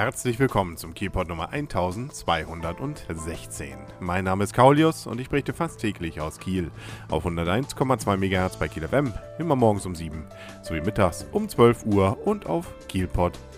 herzlich willkommen zum Kielpot Nummer 1216. Mein Name ist Kaulius und ich berichte fast täglich aus Kiel auf 101,2 MHz bei Kiel FM, immer morgens um 7 sowie mittags um 12 Uhr und auf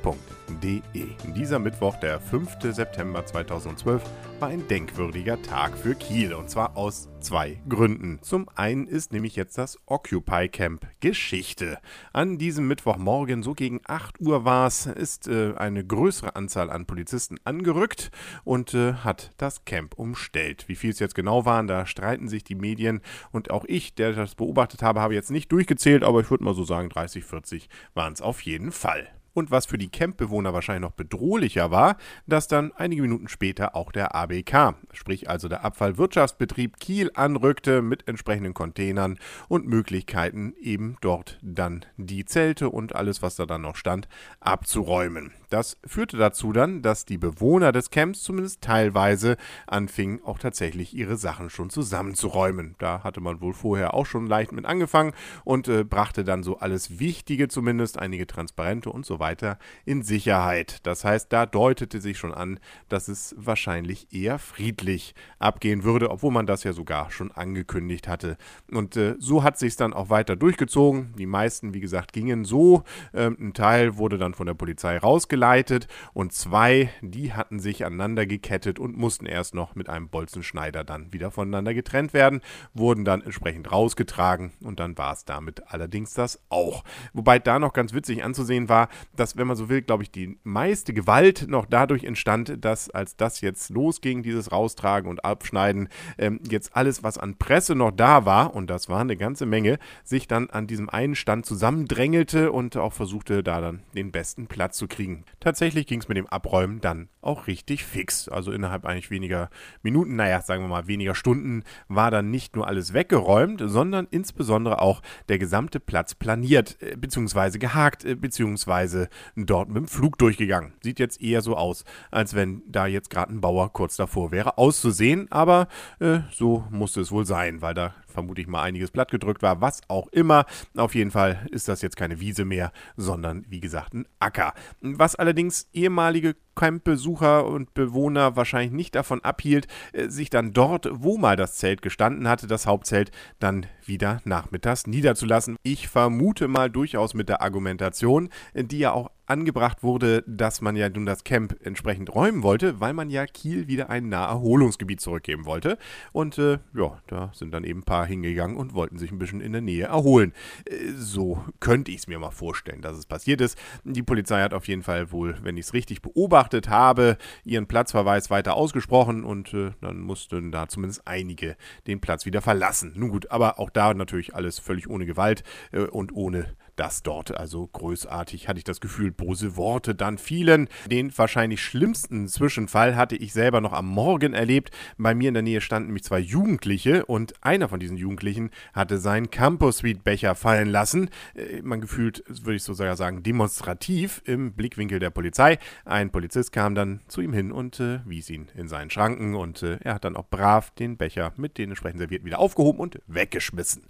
kielpot.de. Dieser Mittwoch, der 5. September 2012, war ein denkwürdiger Tag für Kiel und zwar aus zwei Gründen. Zum einen ist nämlich jetzt das Occupy Camp Geschichte. An diesem Mittwochmorgen, so gegen 8 Uhr war es, ist äh, eine größere Anzahl an Polizisten angerückt und äh, hat das Camp umstellt. Wie viel es jetzt genau waren, da streiten sich die Medien und auch ich, der das beobachtet habe, habe jetzt nicht durchgezählt, aber ich würde mal so sagen, 30, 40 waren es auf jeden Fall. Und was für die Campbewohner wahrscheinlich noch bedrohlicher war, dass dann einige Minuten später auch der ABK, sprich also der Abfallwirtschaftsbetrieb Kiel anrückte mit entsprechenden Containern und Möglichkeiten eben dort dann die Zelte und alles, was da dann noch stand, abzuräumen. Das führte dazu dann, dass die Bewohner des Camps zumindest teilweise anfingen, auch tatsächlich ihre Sachen schon zusammenzuräumen. Da hatte man wohl vorher auch schon leicht mit angefangen und äh, brachte dann so alles Wichtige zumindest, einige Transparente und so weiter, in Sicherheit. Das heißt, da deutete sich schon an, dass es wahrscheinlich eher friedlich abgehen würde, obwohl man das ja sogar schon angekündigt hatte. Und äh, so hat sich dann auch weiter durchgezogen. Die meisten, wie gesagt, gingen so. Ähm, ein Teil wurde dann von der Polizei rausgelassen geleitet und zwei, die hatten sich aneinander gekettet und mussten erst noch mit einem Bolzenschneider dann wieder voneinander getrennt werden, wurden dann entsprechend rausgetragen und dann war es damit allerdings das auch. Wobei da noch ganz witzig anzusehen war, dass, wenn man so will, glaube ich, die meiste Gewalt noch dadurch entstand, dass als das jetzt losging, dieses Raustragen und Abschneiden, ähm, jetzt alles, was an Presse noch da war, und das war eine ganze Menge, sich dann an diesem einen Stand zusammendrängelte und auch versuchte, da dann den besten Platz zu kriegen. Tatsächlich ging es mit dem Abräumen dann auch richtig fix. Also innerhalb eigentlich weniger Minuten, naja, sagen wir mal weniger Stunden, war dann nicht nur alles weggeräumt, sondern insbesondere auch der gesamte Platz planiert, äh, beziehungsweise gehakt, äh, beziehungsweise dort mit dem Flug durchgegangen. Sieht jetzt eher so aus, als wenn da jetzt gerade ein Bauer kurz davor wäre auszusehen, aber äh, so musste es wohl sein, weil da vermute ich mal einiges plattgedrückt war, was auch immer. Auf jeden Fall ist das jetzt keine Wiese mehr, sondern wie gesagt ein Acker. Was allerdings ehemalige Campbesucher und Bewohner wahrscheinlich nicht davon abhielt, äh, sich dann dort, wo mal das Zelt gestanden hatte, das Hauptzelt, dann wieder nachmittags niederzulassen. Ich vermute mal durchaus mit der Argumentation, die ja auch angebracht wurde, dass man ja nun das Camp entsprechend räumen wollte, weil man ja Kiel wieder ein Naherholungsgebiet zurückgeben wollte. Und äh, ja, da sind dann eben ein paar hingegangen und wollten sich ein bisschen in der Nähe erholen. Äh, so könnte ich es mir mal vorstellen, dass es passiert ist. Die Polizei hat auf jeden Fall wohl, wenn ich es richtig beobachtet habe, ihren Platzverweis weiter ausgesprochen und äh, dann mussten da zumindest einige den Platz wieder verlassen. Nun gut, aber auch da natürlich alles völlig ohne Gewalt äh, und ohne das dort also großartig, hatte ich das Gefühl, bose Worte dann fielen. Den wahrscheinlich schlimmsten Zwischenfall hatte ich selber noch am Morgen erlebt. Bei mir in der Nähe standen nämlich zwei Jugendliche und einer von diesen Jugendlichen hatte seinen Campus Suite Becher fallen lassen. Äh, man gefühlt, würde ich so sagen, demonstrativ im Blickwinkel der Polizei. Ein Polizist kam dann zu ihm hin und äh, wies ihn in seinen Schranken und äh, er hat dann auch brav den Becher mit den entsprechenden Servierten wieder aufgehoben und weggeschmissen.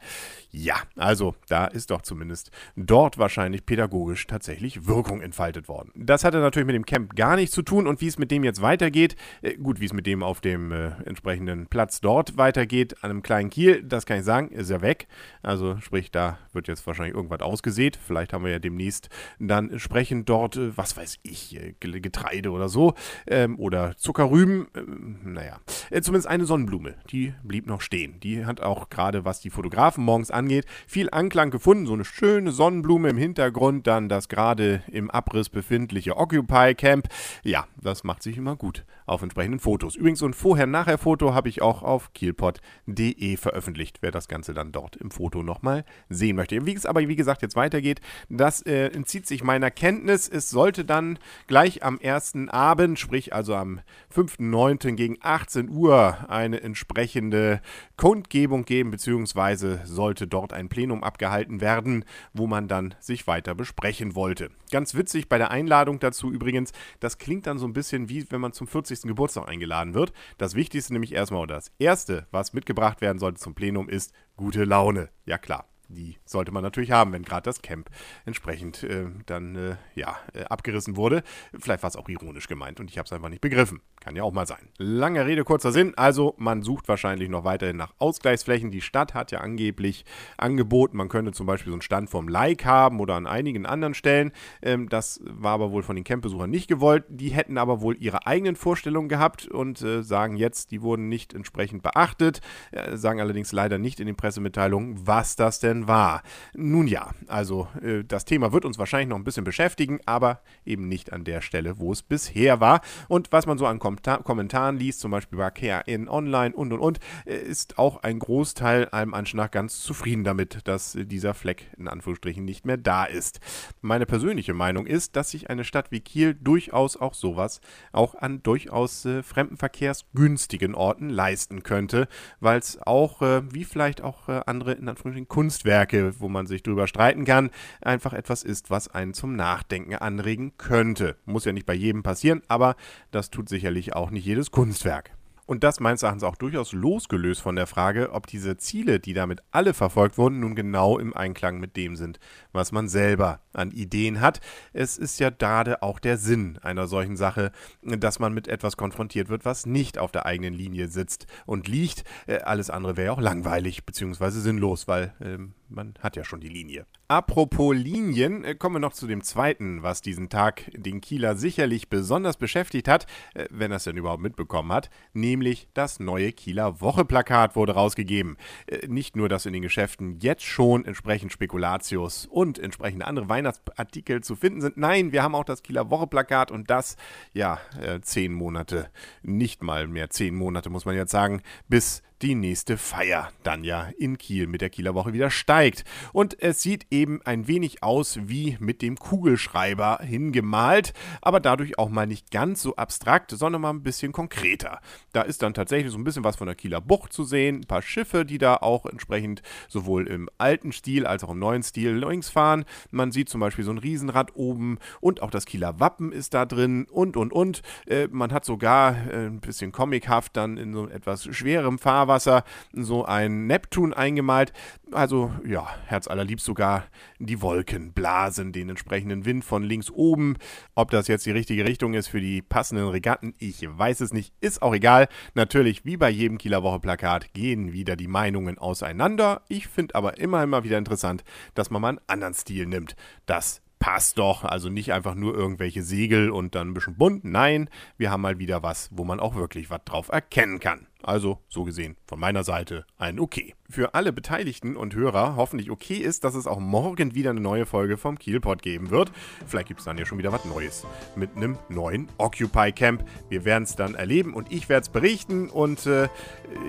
Ja, also da ist doch zumindest dort wahrscheinlich pädagogisch tatsächlich Wirkung entfaltet worden. Das hatte natürlich mit dem Camp gar nichts zu tun und wie es mit dem jetzt weitergeht, äh, gut, wie es mit dem auf dem äh, entsprechenden Platz dort weitergeht, an einem kleinen Kiel, das kann ich sagen, ist er weg. Also sprich, da wird jetzt wahrscheinlich irgendwas ausgesät. Vielleicht haben wir ja demnächst dann entsprechend dort, äh, was weiß ich, äh, Getreide oder so ähm, oder Zuckerrüben. Ähm, naja, äh, zumindest eine Sonnenblume, die blieb noch stehen. Die hat auch gerade, was die Fotografen morgens angeht, viel Anklang gefunden. So eine schöne Sonnenblume Sonnenblume im Hintergrund, dann das gerade im Abriss befindliche Occupy Camp. Ja, das macht sich immer gut auf entsprechenden Fotos. Übrigens, ein Vorher-Nachher-Foto habe ich auch auf kielpot.de veröffentlicht, wer das Ganze dann dort im Foto nochmal sehen möchte. Wie es aber, wie gesagt, jetzt weitergeht, das äh, entzieht sich meiner Kenntnis. Es sollte dann gleich am ersten Abend, sprich also am 5.9. gegen 18 Uhr, eine entsprechende Kundgebung geben, beziehungsweise sollte dort ein Plenum abgehalten werden, wo man dann sich weiter besprechen wollte. Ganz witzig bei der Einladung dazu übrigens, das klingt dann so ein bisschen wie wenn man zum 40. Geburtstag eingeladen wird. Das Wichtigste nämlich erstmal oder das Erste, was mitgebracht werden sollte zum Plenum, ist gute Laune. Ja klar, die sollte man natürlich haben, wenn gerade das Camp entsprechend äh, dann äh, ja, äh, abgerissen wurde. Vielleicht war es auch ironisch gemeint und ich habe es einfach nicht begriffen. Kann ja auch mal sein. Lange Rede, kurzer Sinn. Also, man sucht wahrscheinlich noch weiterhin nach Ausgleichsflächen. Die Stadt hat ja angeblich angeboten, man könnte zum Beispiel so einen Stand vom Like haben oder an einigen anderen Stellen. Ähm, das war aber wohl von den Campbesuchern nicht gewollt. Die hätten aber wohl ihre eigenen Vorstellungen gehabt und äh, sagen jetzt, die wurden nicht entsprechend beachtet. Äh, sagen allerdings leider nicht in den Pressemitteilungen, was das denn war. Nun ja, also äh, das Thema wird uns wahrscheinlich noch ein bisschen beschäftigen, aber eben nicht an der Stelle, wo es bisher war. Und was man so an Kommentaren liest, zum Beispiel bei KRN Online und und und, äh, ist auch ein Großteil allem Anschein nach ganz zufrieden damit, dass dieser Fleck in Anführungsstrichen nicht mehr da ist. Meine persönliche Meinung ist, dass sich eine Stadt wie Kiel durchaus auch sowas auch an durchaus äh, fremdenverkehrsgünstigen Orten leisten könnte, weil es auch, äh, wie vielleicht auch andere in Anführungsstrichen Kunstwerke, wo man sich drüber streiten kann, einfach etwas ist, was einen zum Nachdenken anregen könnte. Muss ja nicht bei jedem passieren, aber das tut sicherlich auch nicht jedes Kunstwerk. Und das meines Erachtens auch durchaus losgelöst von der Frage, ob diese Ziele, die damit alle verfolgt wurden, nun genau im Einklang mit dem sind, was man selber an Ideen hat. Es ist ja gerade auch der Sinn einer solchen Sache, dass man mit etwas konfrontiert wird, was nicht auf der eigenen Linie sitzt und liegt. Äh, alles andere wäre ja auch langweilig bzw. sinnlos, weil ähm, man hat ja schon die Linie. Apropos Linien, äh, kommen wir noch zu dem zweiten, was diesen Tag den Kieler sicherlich besonders beschäftigt hat, äh, wenn er es denn überhaupt mitbekommen hat, nämlich das neue Kieler Wocheplakat wurde rausgegeben. Äh, nicht nur, dass in den Geschäften jetzt schon entsprechend Spekulatius und entsprechende andere Weihnachtsartikel zu finden sind. Nein, wir haben auch das Kieler Wocheplakat und das, ja, zehn Monate, nicht mal mehr zehn Monate, muss man jetzt sagen, bis die nächste Feier dann ja in Kiel mit der Kieler Woche wieder steigt. Und es sieht eben ein wenig aus wie mit dem Kugelschreiber hingemalt, aber dadurch auch mal nicht ganz so abstrakt, sondern mal ein bisschen konkreter. Da ist dann tatsächlich so ein bisschen was von der Kieler Bucht zu sehen, ein paar Schiffe, die da auch entsprechend sowohl im alten Stil als auch im neuen Stil längs fahren. Man sieht zum Beispiel so ein Riesenrad oben und auch das Kieler Wappen ist da drin und und und. Äh, man hat sogar äh, ein bisschen comichaft dann in so etwas schwerem Fahrwasser Fahrwasser so ein Neptun eingemalt. Also ja, herzallerliebst sogar die Wolken blasen den entsprechenden Wind von links oben. Ob das jetzt die richtige Richtung ist für die passenden Regatten, ich weiß es nicht, ist auch egal. Natürlich, wie bei jedem Kieler Woche Plakat, gehen wieder die Meinungen auseinander. Ich finde aber immer, immer wieder interessant, dass man mal einen anderen Stil nimmt. Das passt doch. Also nicht einfach nur irgendwelche Segel und dann ein bisschen bunt. Nein, wir haben mal wieder was, wo man auch wirklich was drauf erkennen kann. Also, so gesehen, von meiner Seite ein Okay. Für alle Beteiligten und Hörer hoffentlich okay ist, dass es auch morgen wieder eine neue Folge vom Kielpot geben wird. Vielleicht gibt es dann ja schon wieder was Neues mit einem neuen Occupy Camp. Wir werden es dann erleben und ich werde es berichten und äh,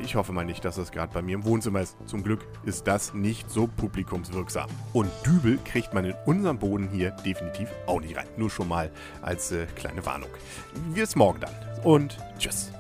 ich hoffe mal nicht, dass es gerade bei mir im Wohnzimmer ist. Zum Glück ist das nicht so publikumswirksam. Und Dübel kriegt man in unserem Boden hier definitiv auch nicht rein. Nur schon mal als äh, kleine Warnung. Wir es morgen dann und tschüss.